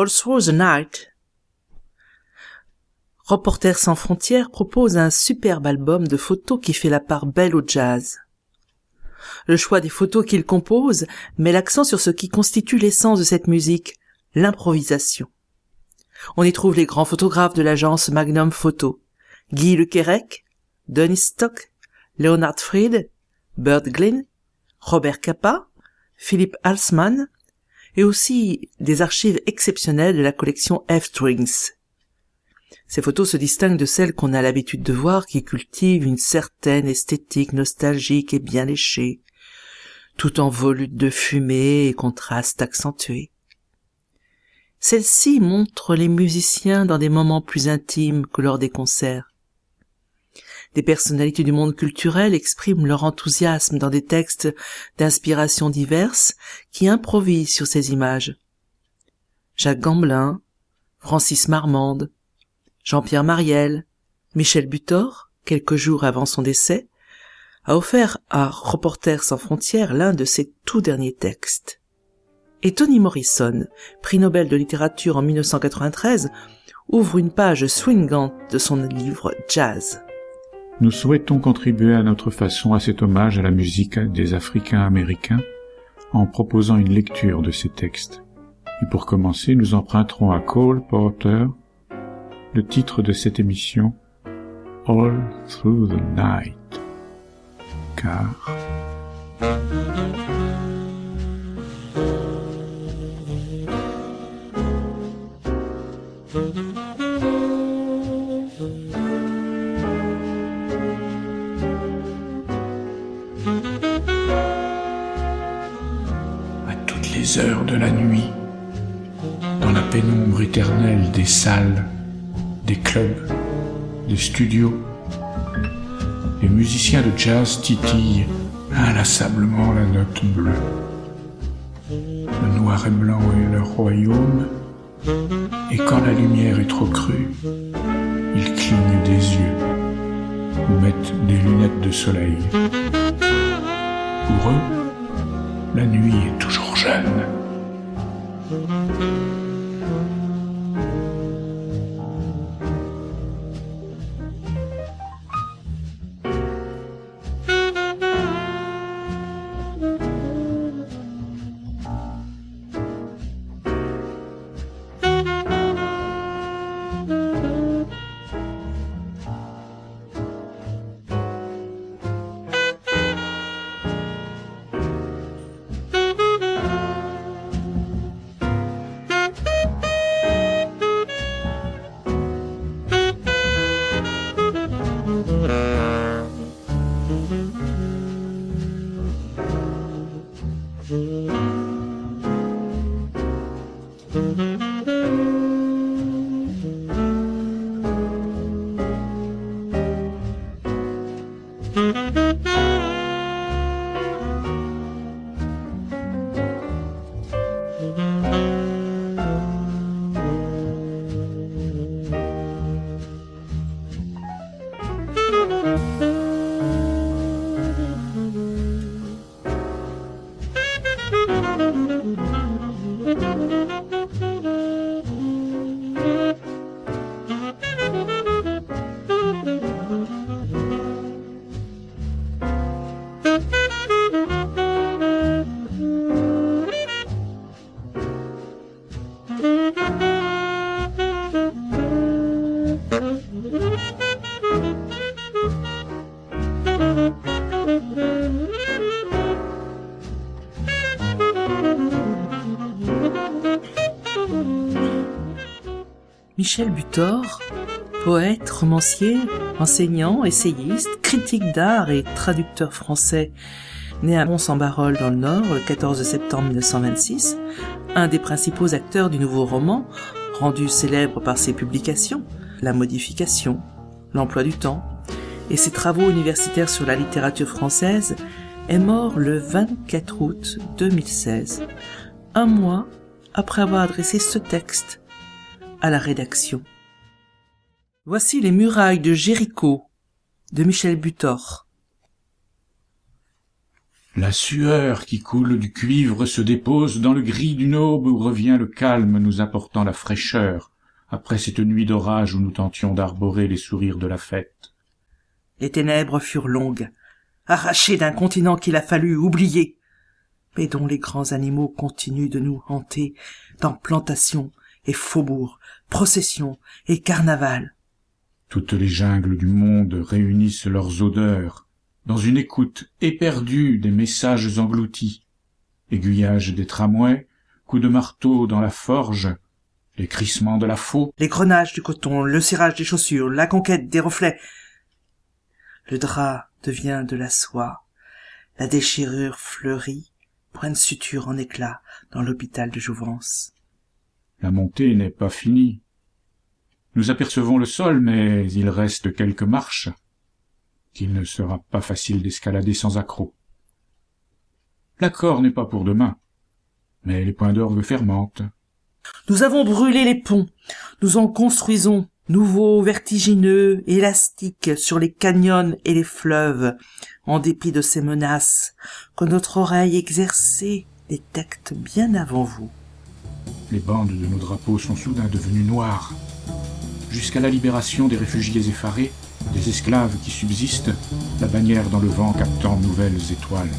All Night. Reporters sans frontières propose un superbe album de photos qui fait la part belle au jazz. Le choix des photos qu'il compose met l'accent sur ce qui constitue l'essence de cette musique, l'improvisation. On y trouve les grands photographes de l'agence Magnum Photo, Guy Le Quérec, Donny Stock, Leonard Fried, Bert Glynn, Robert Capa, Philippe Halsman, et aussi des archives exceptionnelles de la collection F-Strings. Ces photos se distinguent de celles qu'on a l'habitude de voir qui cultivent une certaine esthétique nostalgique et bien léchée, tout en volutes de fumée et contrastes accentués. Celles-ci montrent les musiciens dans des moments plus intimes que lors des concerts. Des personnalités du monde culturel expriment leur enthousiasme dans des textes d'inspiration diverses qui improvisent sur ces images. Jacques Gamblin, Francis Marmande, Jean-Pierre Mariel, Michel Butor, quelques jours avant son décès, a offert à Reporters sans frontières l'un de ses tout derniers textes. Et Toni Morrison, prix Nobel de littérature en 1993, ouvre une page swingante de son livre Jazz. Nous souhaitons contribuer à notre façon à cet hommage à la musique des Africains américains en proposant une lecture de ces textes. Et pour commencer, nous emprunterons à Cole Porter le titre de cette émission All Through the Night. Car des salles, des clubs, des studios, les musiciens de jazz titillent inlassablement la note bleue. Le noir et blanc est leur royaume, et quand la lumière est trop crue, ils clignent des yeux ou mettent des lunettes de soleil. Pour eux, la nuit est toujours jeune. Michel Butor, poète, romancier, enseignant, essayiste, critique d'art et traducteur français, né à Mons-en-Barol dans le Nord le 14 septembre 1926, un des principaux acteurs du nouveau roman, rendu célèbre par ses publications, La modification, L'emploi du temps, et ses travaux universitaires sur la littérature française, est mort le 24 août 2016, un mois après avoir adressé ce texte à la rédaction. Voici les murailles de Jéricho de Michel Butor. La sueur qui coule du cuivre se dépose dans le gris d'une aube où revient le calme nous apportant la fraîcheur après cette nuit d'orage où nous tentions d'arborer les sourires de la fête. Les ténèbres furent longues, arrachées d'un continent qu'il a fallu oublier, mais dont les grands animaux continuent de nous hanter dans plantations et faubourgs, processions et carnavals. Toutes les jungles du monde réunissent leurs odeurs, dans une écoute éperdue des messages engloutis, aiguillage des tramways, coups de marteau dans la forge, les crissements de la faux, les grenages du coton, le cirage des chaussures, la conquête des reflets. Le drap devient de la soie, la déchirure fleurit, point de suture en éclat dans l'hôpital de Jouvence. La montée n'est pas finie. Nous apercevons le sol, mais il reste quelques marches qu'il ne sera pas facile d'escalader sans accroc. L'accord n'est pas pour demain, mais les points d'orgue fermentent. Nous avons brûlé les ponts, nous en construisons, nouveaux, vertigineux, élastiques, sur les canyons et les fleuves, en dépit de ces menaces que notre oreille exercée détecte bien avant vous. Les bandes de nos drapeaux sont soudain devenues noires. Jusqu'à la libération des réfugiés effarés, des esclaves qui subsistent, la bannière dans le vent captant nouvelles étoiles.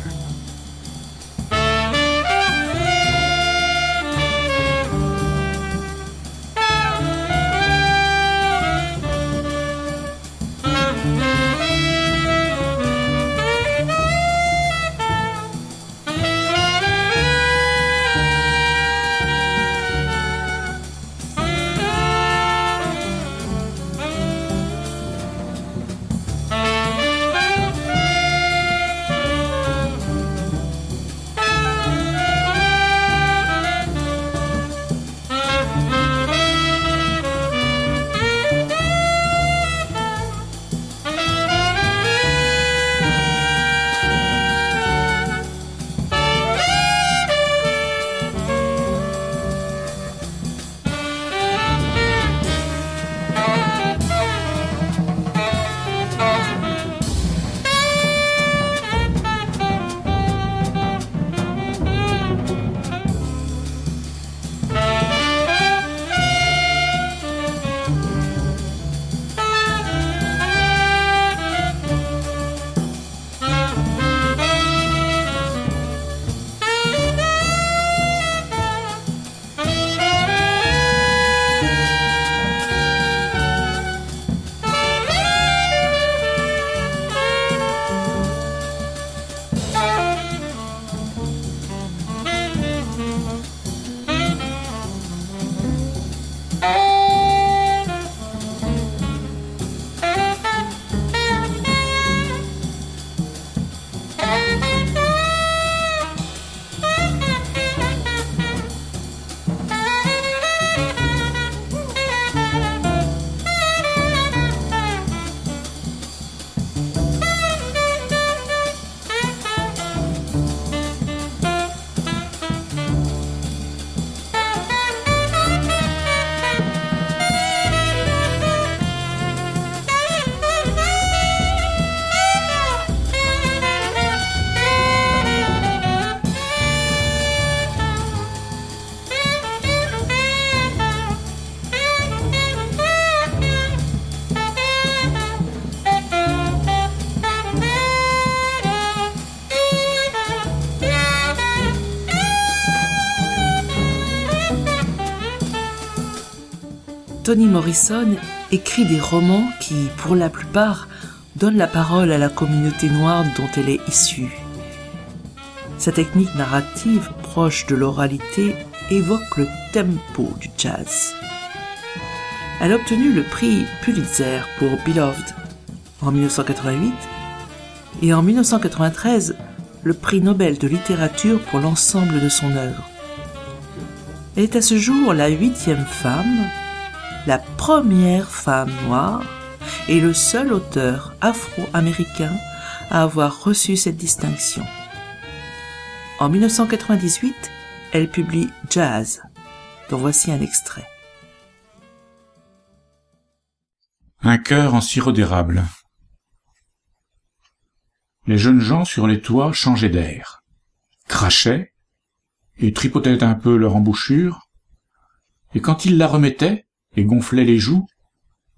Toni Morrison écrit des romans qui, pour la plupart, donnent la parole à la communauté noire dont elle est issue. Sa technique narrative, proche de l'oralité, évoque le tempo du jazz. Elle a obtenu le prix Pulitzer pour Beloved en 1988 et en 1993 le prix Nobel de littérature pour l'ensemble de son œuvre. Elle est à ce jour la huitième femme, la première femme noire et le seul auteur afro-américain à avoir reçu cette distinction. En 1998, elle publie Jazz, dont voici un extrait. Un cœur en sirop d'érable. Les jeunes gens sur les toits changeaient d'air, crachaient et tripotaient un peu leur embouchure, et quand ils la remettaient et gonflaient les joues,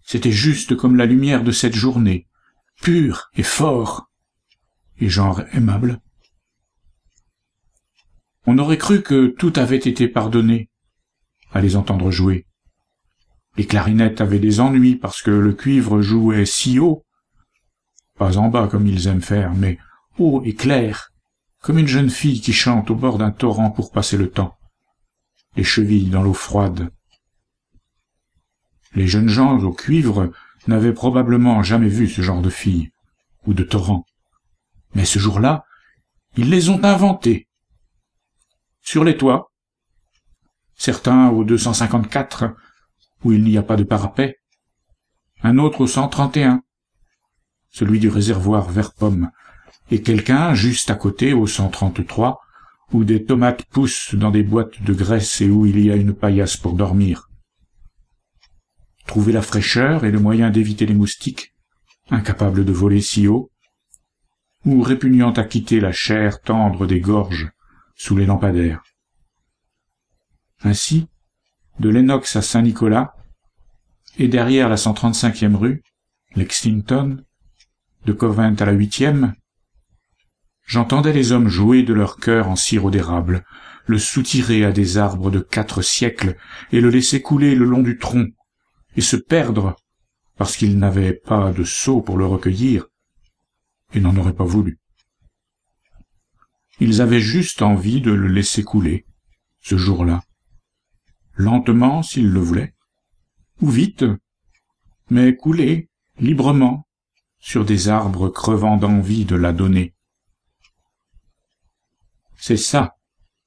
c'était juste comme la lumière de cette journée, pure et fort, et genre aimable. On aurait cru que tout avait été pardonné à les entendre jouer. Les clarinettes avaient des ennuis parce que le cuivre jouait si haut, pas en bas comme ils aiment faire, mais haut et clair, comme une jeune fille qui chante au bord d'un torrent pour passer le temps, les chevilles dans l'eau froide. Les jeunes gens au cuivre n'avaient probablement jamais vu ce genre de fille, ou de torrent. Mais ce jour-là, ils les ont inventés. Sur les toits, certains au 254, où il n'y a pas de parapet, un autre au 131, celui du réservoir vert pomme, et quelqu'un juste à côté au 133, où des tomates poussent dans des boîtes de graisse et où il y a une paillasse pour dormir. Trouver la fraîcheur et le moyen d'éviter les moustiques, incapable de voler si haut, ou répugnant à quitter la chair tendre des gorges sous les lampadaires. Ainsi, de Lennox à Saint-Nicolas, et derrière la 135e rue, Lexington, de Covent à la huitième, j'entendais les hommes jouer de leur cœur en sirop d'érable, le soutirer à des arbres de quatre siècles et le laisser couler le long du tronc, et se perdre parce qu'ils n'avaient pas de seau pour le recueillir, et n'en auraient pas voulu. Ils avaient juste envie de le laisser couler, ce jour-là, lentement s'ils le voulaient, ou vite, mais couler librement sur des arbres crevant d'envie de la donner. C'est ça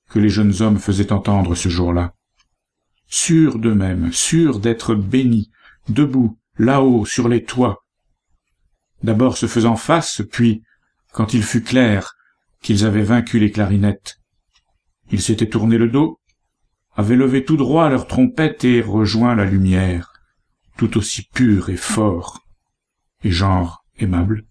que les jeunes hommes faisaient entendre ce jour-là, sûrs d'eux-mêmes, sûrs d'être bénis, debout, là-haut, sur les toits, d'abord se faisant face, puis, quand il fut clair qu'ils avaient vaincu les clarinettes, ils s'étaient tourné le dos, avaient levé tout droit leur trompette et rejoint la lumière, tout aussi pure et fort, et genre aimable.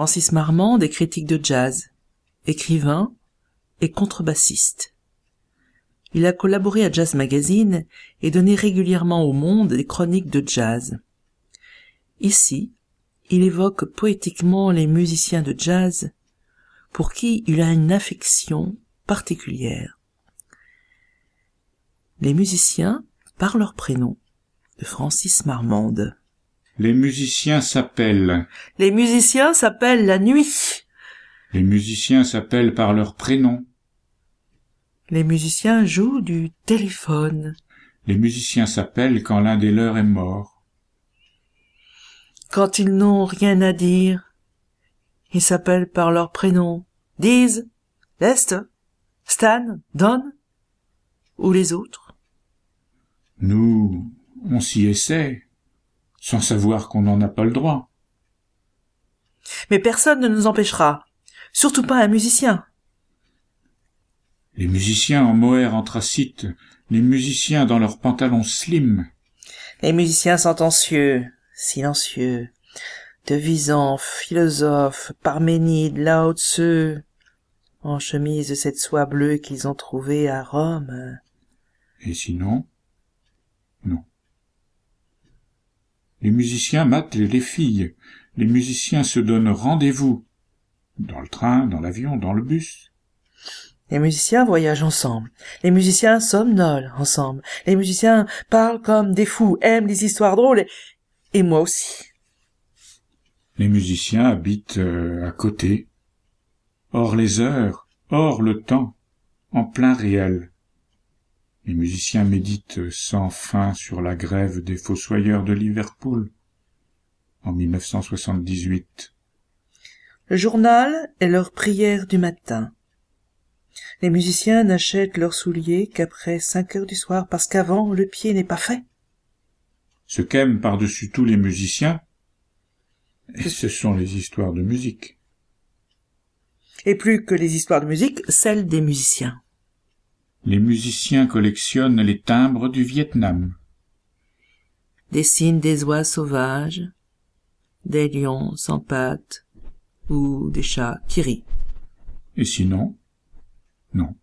Francis Marmande est critique de jazz, écrivain et contrebassiste. Il a collaboré à Jazz Magazine et donné régulièrement au monde des chroniques de jazz. Ici, il évoque poétiquement les musiciens de jazz pour qui il a une affection particulière. Les musiciens par leur prénom de Francis Marmande. Les musiciens s'appellent. Les musiciens s'appellent la nuit. Les musiciens s'appellent par leur prénom. Les musiciens jouent du téléphone. Les musiciens s'appellent quand l'un des leurs est mort. Quand ils n'ont rien à dire, ils s'appellent par leur prénom. Diz, Leste, Stan, Don, ou les autres. Nous, on s'y essaie, sans savoir qu'on n'en a pas le droit. Mais personne ne nous empêchera, surtout pas un musicien. Les musiciens en mohair anthracite, les musiciens dans leurs pantalons slim. Les musiciens sentencieux, silencieux, devisants, philosophes, Parménide, Lao Tzu, en chemise de cette soie bleue qu'ils ont trouvée à Rome. Et sinon Non. Les musiciens matent les filles, les musiciens se donnent rendez-vous, dans le train, dans l'avion, dans le bus. Les musiciens voyagent ensemble. Les musiciens somnolent ensemble. Les musiciens parlent comme des fous, aiment les histoires drôles, et, et moi aussi. Les musiciens habitent euh, à côté, hors les heures, hors le temps, en plein réel. Les musiciens méditent sans fin sur la grève des fossoyeurs de Liverpool en 1978. Le journal est leur prière du matin. Les musiciens n'achètent leurs souliers qu'après cinq heures du soir parce qu'avant le pied n'est pas fait. Ce qu'aiment par-dessus tous les musiciens, ce sont les histoires de musique. Et plus que les histoires de musique, celles des musiciens. Les musiciens collectionnent les timbres du Vietnam. Dessinent des oies sauvages, des lions sans pattes ou des chats qui rient. Et sinon, non.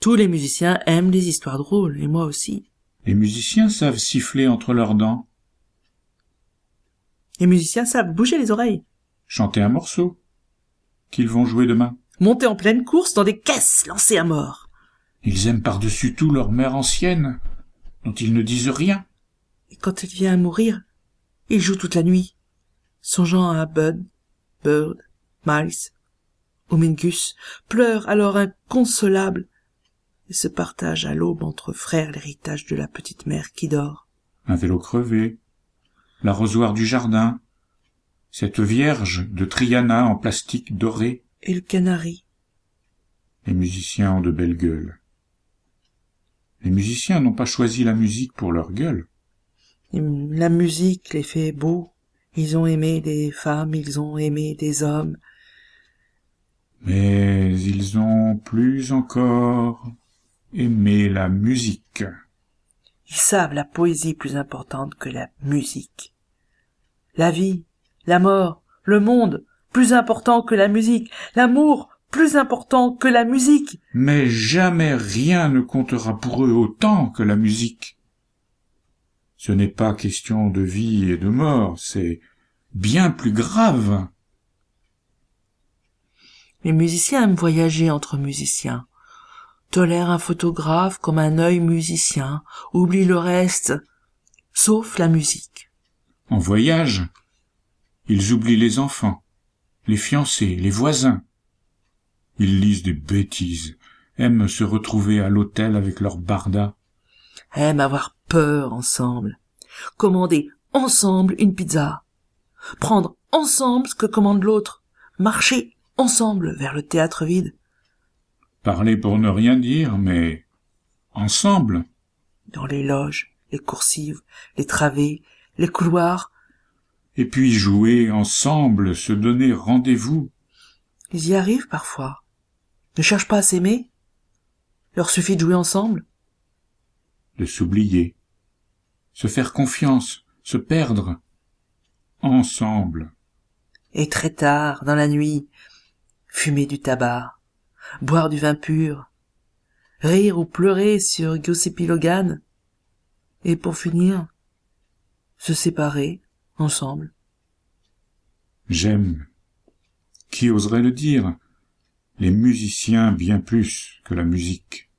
Tous les musiciens aiment les histoires drôles, et moi aussi. Les musiciens savent siffler entre leurs dents. Les musiciens savent bouger les oreilles. Chanter un morceau. Qu'ils vont jouer demain. Monter en pleine course dans des caisses lancées à mort. Ils aiment par-dessus tout leur mère ancienne, dont ils ne disent rien. Et quand elle vient à mourir, ils jouent toute la nuit, songeant à Bud, Bird, Miles, Homingus, pleurent alors inconsolable et se partagent à l'aube entre frères l'héritage de la petite mère qui dort. Un vélo crevé, l'arrosoir du jardin, cette vierge de Triana en plastique doré. Et le canari. Les musiciens ont de belles gueules. Les musiciens n'ont pas choisi la musique pour leur gueule. La musique les fait beaux. Ils ont aimé des femmes, ils ont aimé des hommes. Mais ils ont plus encore aimé la musique. Ils savent la poésie plus importante que la musique. La vie, la mort, le monde, plus important que la musique, l'amour, plus important que la musique. Mais jamais rien ne comptera pour eux autant que la musique. Ce n'est pas question de vie et de mort, c'est bien plus grave. Les musiciens aiment voyager entre musiciens, tolèrent un photographe comme un œil musicien, oublient le reste, sauf la musique. En voyage, ils oublient les enfants, les fiancés, les voisins. Ils lisent des bêtises, aiment se retrouver à l'hôtel avec leur barda. Aiment avoir peur ensemble, commander ensemble une pizza, prendre ensemble ce que commande l'autre, marcher ensemble vers le théâtre vide. Parler pour ne rien dire, mais ensemble. Dans les loges, les coursives, les travées, les couloirs. Et puis jouer ensemble, se donner rendez-vous. Ils y arrivent parfois. Ne cherchent pas à s'aimer. Leur suffit de jouer ensemble. De s'oublier. Se faire confiance, se perdre. Ensemble. et très tard, dans la nuit, fumer du tabac, boire du vin pur, rire ou pleurer sur Giuseppe Logan, et pour finir, se séparer ensemble. J'aime. Qui oserait le dire? Les musiciens bien plus que la musique.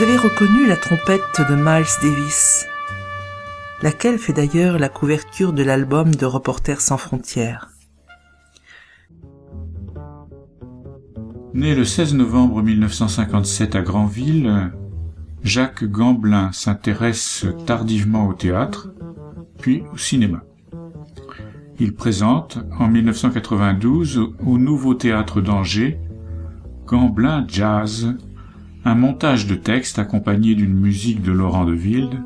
Vous avez reconnu la trompette de Miles Davis, laquelle fait d'ailleurs la couverture de l'album de Reporters sans frontières. Né le 16 novembre 1957 à Granville, Jacques Gamblin s'intéresse tardivement au théâtre, puis au cinéma. Il présente en 1992 au Nouveau Théâtre d'Angers Gamblin Jazz un montage de texte accompagné d'une musique de Laurent de Wilde.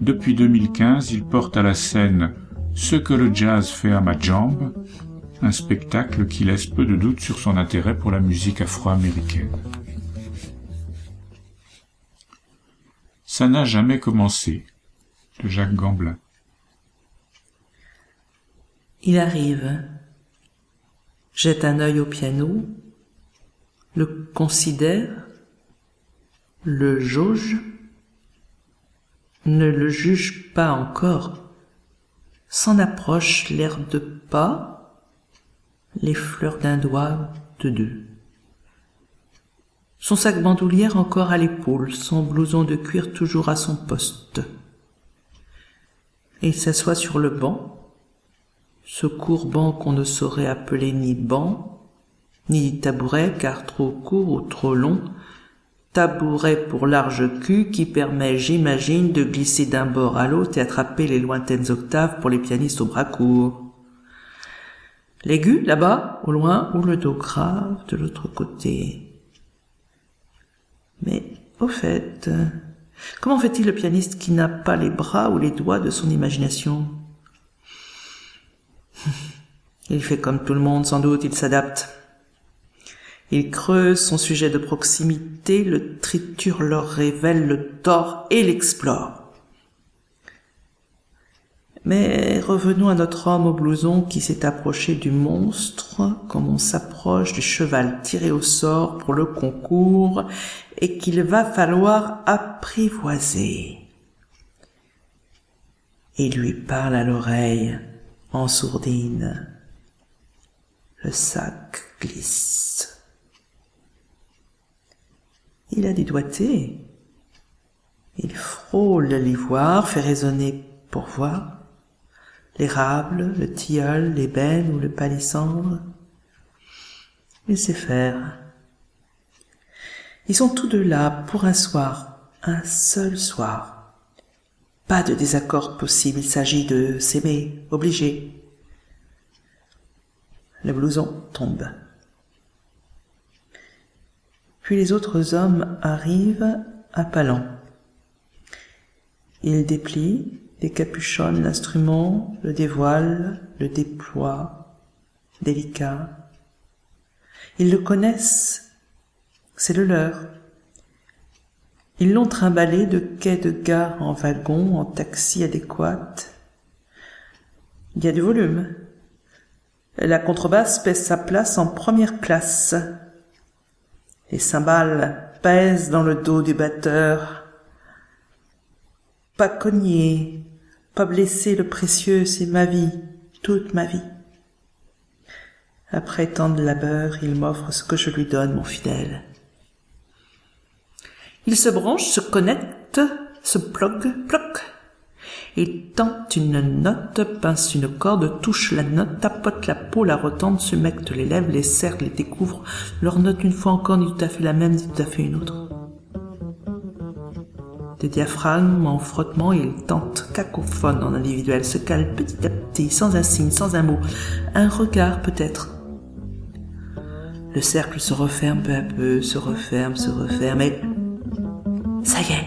Depuis 2015, il porte à la scène Ce que le jazz fait à ma jambe, un spectacle qui laisse peu de doute sur son intérêt pour la musique afro-américaine. Ça n'a jamais commencé, de Jacques Gamblin. Il arrive, jette un œil au piano, le considère, le jauge ne le juge pas encore, s'en approche l'air de pas, les fleurs d'un doigt de deux. Son sac bandoulière encore à l'épaule, son blouson de cuir toujours à son poste. Il s'assoit sur le banc, ce court banc qu'on ne saurait appeler ni banc, ni tabouret car trop court ou trop long, tabouret pour large cul qui permet, j'imagine, de glisser d'un bord à l'autre et attraper les lointaines octaves pour les pianistes au bras court. L'aigu, là-bas, au loin, ou le do grave de l'autre côté. Mais, au fait, comment fait-il le pianiste qui n'a pas les bras ou les doigts de son imagination? Il fait comme tout le monde, sans doute, il s'adapte. Il creuse son sujet de proximité, le triture, leur révèle, le tord et l'explore. Mais revenons à notre homme au blouson qui s'est approché du monstre comme on s'approche du cheval tiré au sort pour le concours et qu'il va falloir apprivoiser. et lui parle à l'oreille en sourdine. Le sac glisse. Il a du doigté. Il frôle l'ivoire, fait résonner pour voir l'érable, le tilleul, l'ébène ou le palissandre. Il sait faire. Ils sont tous deux là pour un soir, un seul soir. Pas de désaccord possible, il s'agit de s'aimer, obligé. Le blouson tombe. Puis les autres hommes arrivent à pas Ils déplient, décapuchonnent l'instrument, le dévoilent, le déploient, délicat. Ils le connaissent, c'est le leur. Ils l'ont trimballé de quai de gare en wagon, en taxi adéquat. Il y a du volume. La contrebasse pèse sa place en première classe. Les cymbales pèsent dans le dos du batteur. Pas cogner, pas blesser le précieux, c'est ma vie, toute ma vie. Après tant de labeur, il m'offre ce que je lui donne, mon fidèle. Il se branche, se connecte, se plug, ploc. Il tente une note, pince une corde, touche la note, tapote la peau, la retente, se mecte les lèvres, les cercle, les découvre, leur note une fois encore ni tout à fait la même, ni tout à fait une autre. Des diaphragmes en frottement, il tente, cacophone en individuel, se cale petit à petit, sans un signe, sans un mot, un regard peut-être, le cercle se referme peu à peu, se referme, se referme, et ça y est.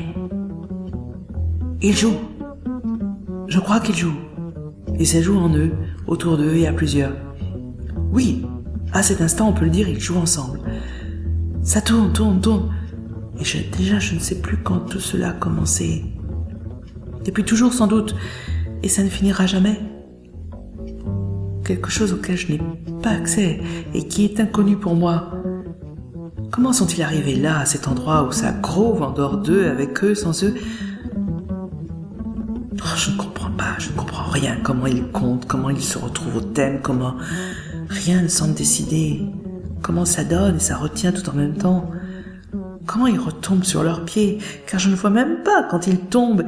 Il joue. Je crois qu'il joue. Et ça joue en eux, autour d'eux et à plusieurs. Oui, à cet instant, on peut le dire, ils jouent ensemble. Ça tourne, tourne, tourne. Et déjà, je ne sais plus quand tout cela a commencé. Depuis toujours, sans doute. Et ça ne finira jamais quelque chose auquel je n'ai pas accès et qui est inconnu pour moi. Comment sont-ils arrivés là, à cet endroit où ça grove en dehors d'eux, avec eux, sans eux? Rien. Comment ils comptent, comment ils se retrouvent au thème, comment rien ne semble décider. Comment ça donne et ça retient tout en même temps. Comment ils retombent sur leurs pieds, car je ne vois même pas quand ils tombent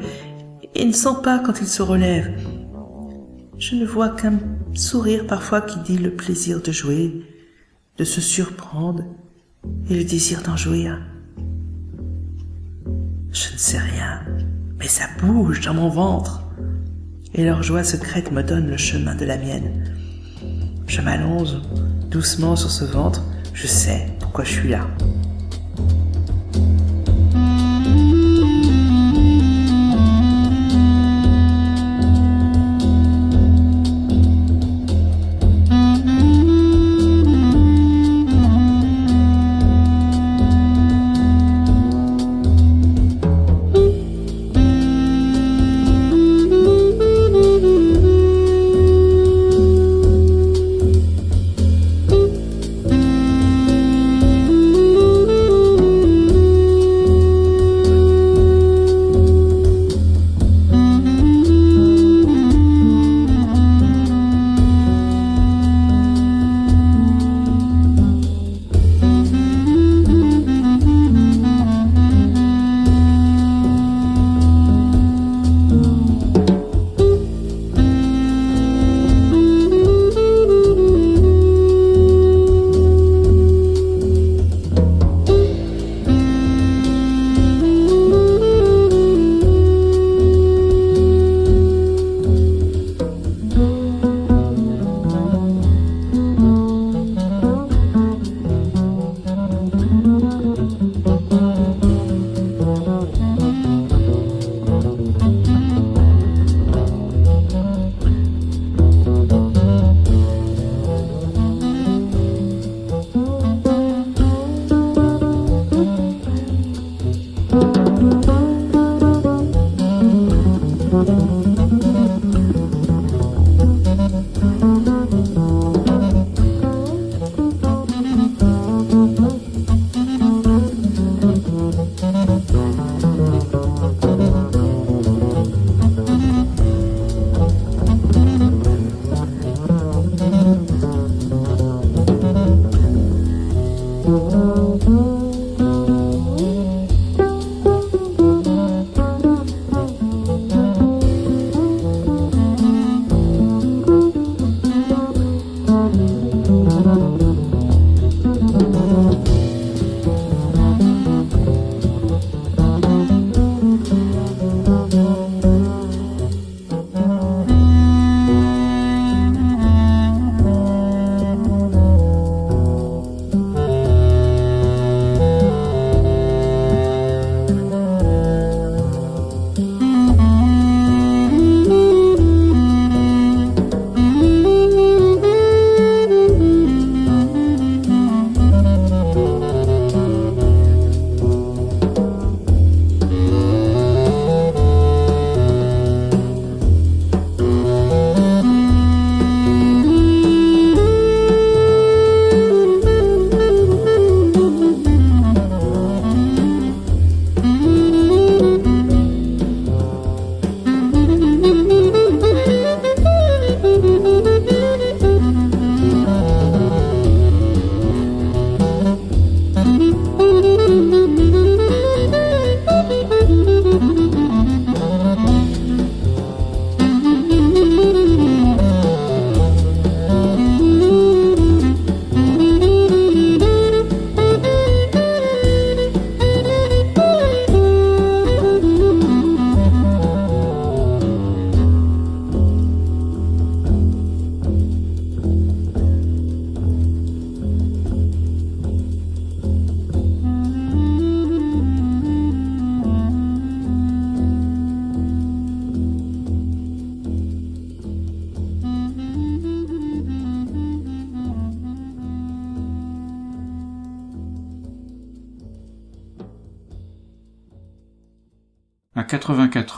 et ne sens pas quand ils se relèvent. Je ne vois qu'un sourire parfois qui dit le plaisir de jouer, de se surprendre et le désir d'en jouir. Je ne sais rien, mais ça bouge dans mon ventre. Et leur joie secrète me donne le chemin de la mienne. Je m'allonge doucement sur ce ventre, je sais pourquoi je suis là.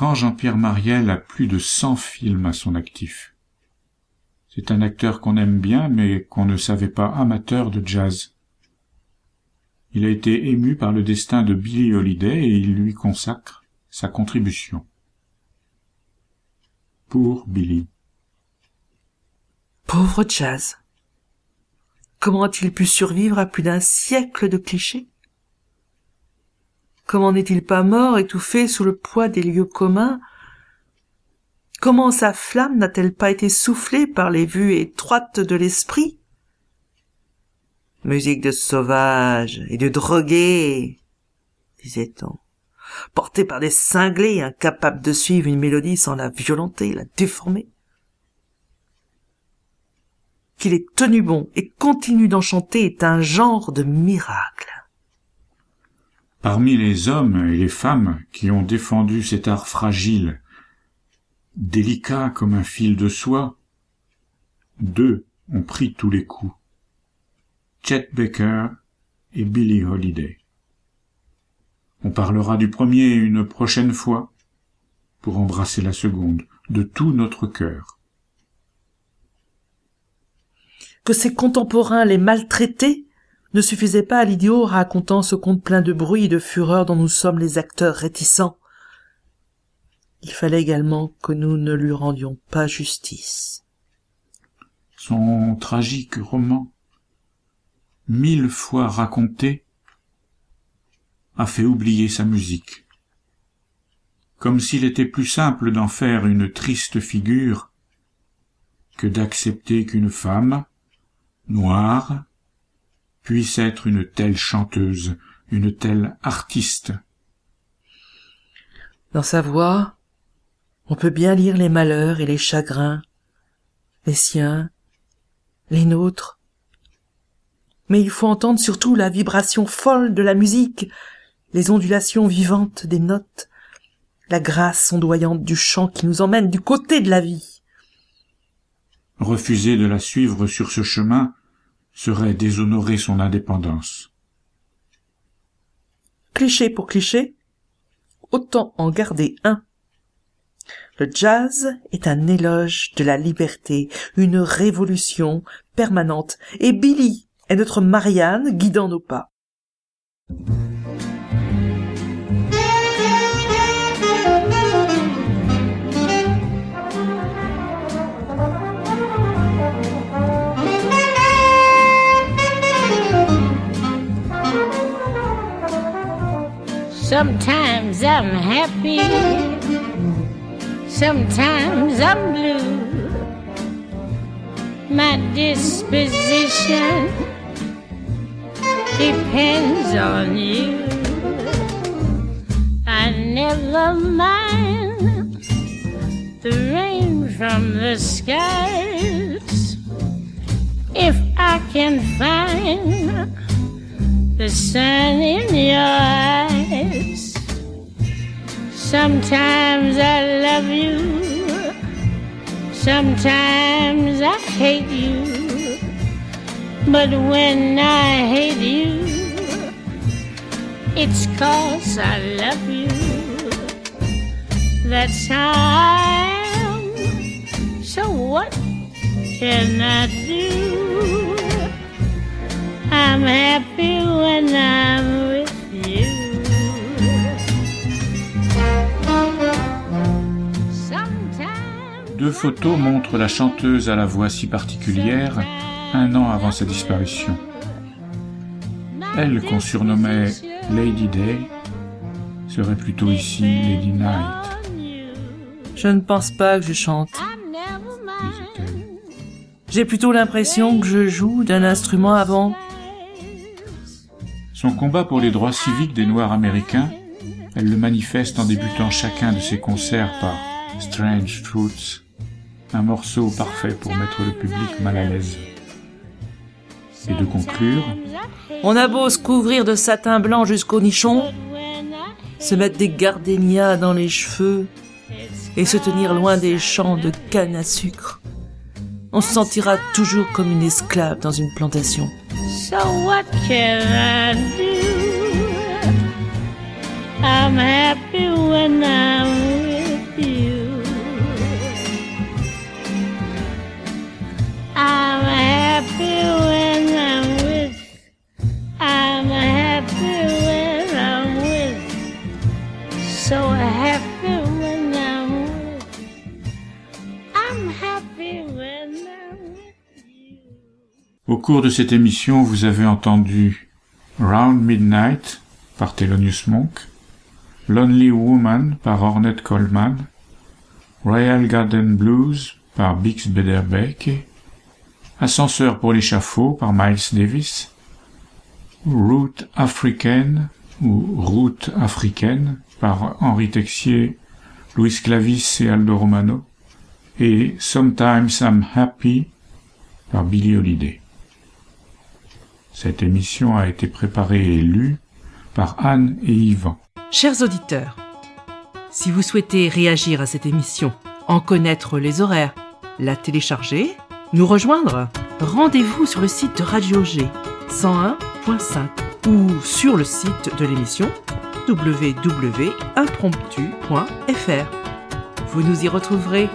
84 ans, Jean-Pierre Mariel a plus de 100 films à son actif. C'est un acteur qu'on aime bien, mais qu'on ne savait pas amateur de jazz. Il a été ému par le destin de Billie Holiday et il lui consacre sa contribution. Pour Billy. Pauvre jazz. Comment a-t-il pu survivre à plus d'un siècle de clichés? Comment n'est-il pas mort, étouffé sous le poids des lieux communs? Comment sa flamme n'a-t-elle pas été soufflée par les vues étroites de l'esprit? Musique de sauvage et de drogués, disait-on, portée par des cinglés incapables de suivre une mélodie sans la violenter, la déformer. Qu'il est tenu bon et continue d'enchanter est un genre de miracle. Parmi les hommes et les femmes qui ont défendu cet art fragile, délicat comme un fil de soie, deux ont pris tous les coups. Chet Baker et Billie Holiday. On parlera du premier une prochaine fois pour embrasser la seconde de tout notre cœur que ses contemporains les maltraitaient ne suffisait pas à l'idiot racontant ce conte plein de bruit et de fureur dont nous sommes les acteurs réticents. Il fallait également que nous ne lui rendions pas justice. Son tragique roman, mille fois raconté, a fait oublier sa musique. Comme s'il était plus simple d'en faire une triste figure que d'accepter qu'une femme, noire, puisse être une telle chanteuse, une telle artiste. Dans sa voix, on peut bien lire les malheurs et les chagrins, les siens, les nôtres. Mais il faut entendre surtout la vibration folle de la musique, les ondulations vivantes des notes, la grâce ondoyante du chant qui nous emmène du côté de la vie. Refuser de la suivre sur ce chemin serait déshonorer son indépendance. Cliché pour cliché, autant en garder un. Le jazz est un éloge de la liberté, une révolution permanente, et Billy est notre Marianne guidant nos pas. Sometimes I'm happy, sometimes I'm blue. My disposition depends on you. I never mind the rain from the skies if I can find the sun in your eyes. Sometimes I love you, sometimes I hate you. But when I hate you, it's cause I love you. That's how I am. So what can I do? I'm happy when I'm with you. Deux photos montrent la chanteuse à la voix si particulière un an avant sa disparition. Elle, qu'on surnommait Lady Day, serait plutôt ici Lady Night. Je ne pense pas que je chante. J'ai plutôt l'impression que je joue d'un instrument avant son combat pour les droits civiques des Noirs américains, elle le manifeste en débutant chacun de ses concerts par Strange Fruits, un morceau parfait pour mettre le public mal à l'aise. Et de conclure On a beau se couvrir de satin blanc jusqu'au nichon, se mettre des gardénias dans les cheveux et se tenir loin des champs de canne à sucre. On se sentira toujours comme une esclave dans une plantation. So what can I do? I'm happy when I'm with you. I'm happy when I'm with. I'm happy when I'm with. So happy when Au cours de cette émission, vous avez entendu Round Midnight par Thelonious Monk, Lonely Woman par Ornette Coleman, Royal Garden Blues par Bix Bederbeke, Ascenseur pour l'échafaud par Miles Davis, Route africaine ou Route africaine par Henri Texier, Louis Clavis et Aldo Romano, et Sometimes I'm Happy par Billie Holiday. Cette émission a été préparée et lue par Anne et Yvan. Chers auditeurs, si vous souhaitez réagir à cette émission, en connaître les horaires, la télécharger, nous rejoindre, rendez-vous sur le site de Radio G 101.5 ou sur le site de l'émission www.impromptu.fr. Vous nous y retrouverez